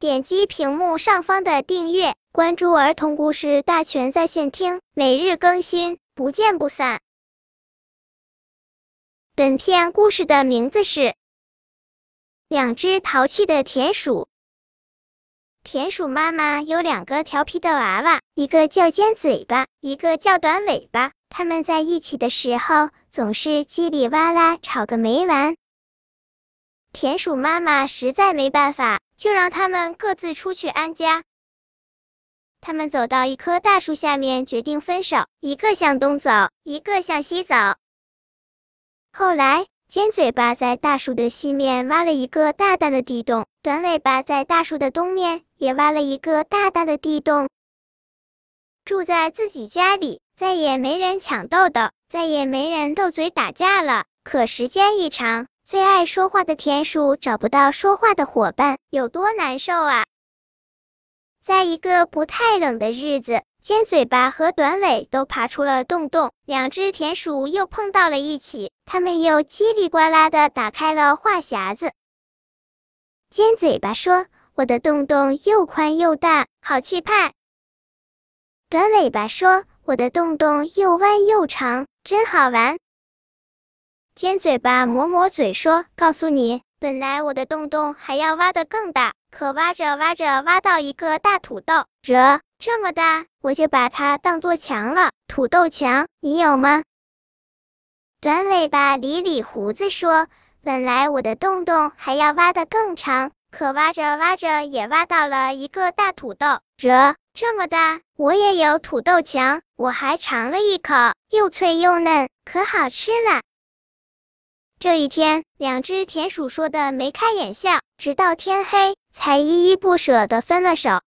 点击屏幕上方的订阅，关注儿童故事大全在线听，每日更新，不见不散。本片故事的名字是《两只淘气的田鼠》。田鼠妈妈有两个调皮的娃娃，一个叫尖嘴巴，一个叫短尾巴。他们在一起的时候，总是叽里哇啦吵个没完。田鼠妈妈实在没办法，就让他们各自出去安家。他们走到一棵大树下面，决定分手，一个向东走，一个向西走。后来，尖嘴巴在大树的西面挖了一个大大的地洞，短尾巴在大树的东面也挖了一个大大的地洞，住在自己家里，再也没人抢豆豆，再也没人斗嘴打架了。可时间一长，最爱说话的田鼠找不到说话的伙伴，有多难受啊！在一个不太冷的日子，尖嘴巴和短尾都爬出了洞洞，两只田鼠又碰到了一起，它们又叽里呱啦的打开了话匣子。尖嘴巴说：“我的洞洞又宽又大，好气派。”短尾巴说：“我的洞洞又弯又长，真好玩。”尖嘴巴抹抹嘴说：“告诉你，本来我的洞洞还要挖得更大，可挖着挖着挖到一个大土豆，这这么大，我就把它当做墙了。土豆墙，你有吗？”短尾巴理理胡子说：“本来我的洞洞还要挖得更长，可挖着挖着也挖到了一个大土豆，这这么大，我也有土豆墙。我还尝了一口，又脆又嫩，可好吃了。”这一天，两只田鼠说的眉开眼笑，直到天黑才依依不舍的分了手。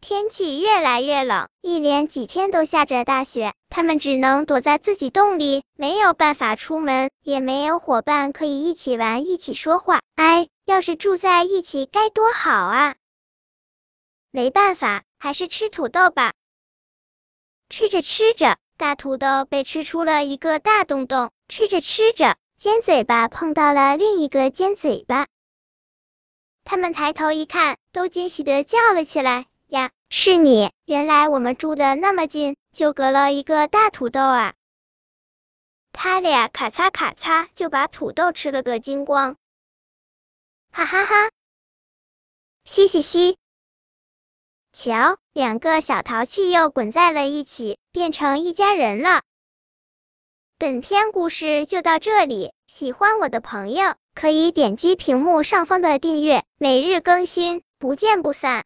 天气越来越冷，一连几天都下着大雪，他们只能躲在自己洞里，没有办法出门，也没有伙伴可以一起玩、一起说话。哎，要是住在一起该多好啊！没办法，还是吃土豆吧。吃着吃着。大土豆被吃出了一个大洞洞，吃着吃着，尖嘴巴碰到了另一个尖嘴巴。他们抬头一看，都惊喜的叫了起来：“呀，是你！原来我们住的那么近，就隔了一个大土豆啊！”他俩咔嚓咔嚓就把土豆吃了个精光，哈哈哈！嘻嘻嘻。瞧，两个小淘气又滚在了一起，变成一家人了。本篇故事就到这里，喜欢我的朋友可以点击屏幕上方的订阅，每日更新，不见不散。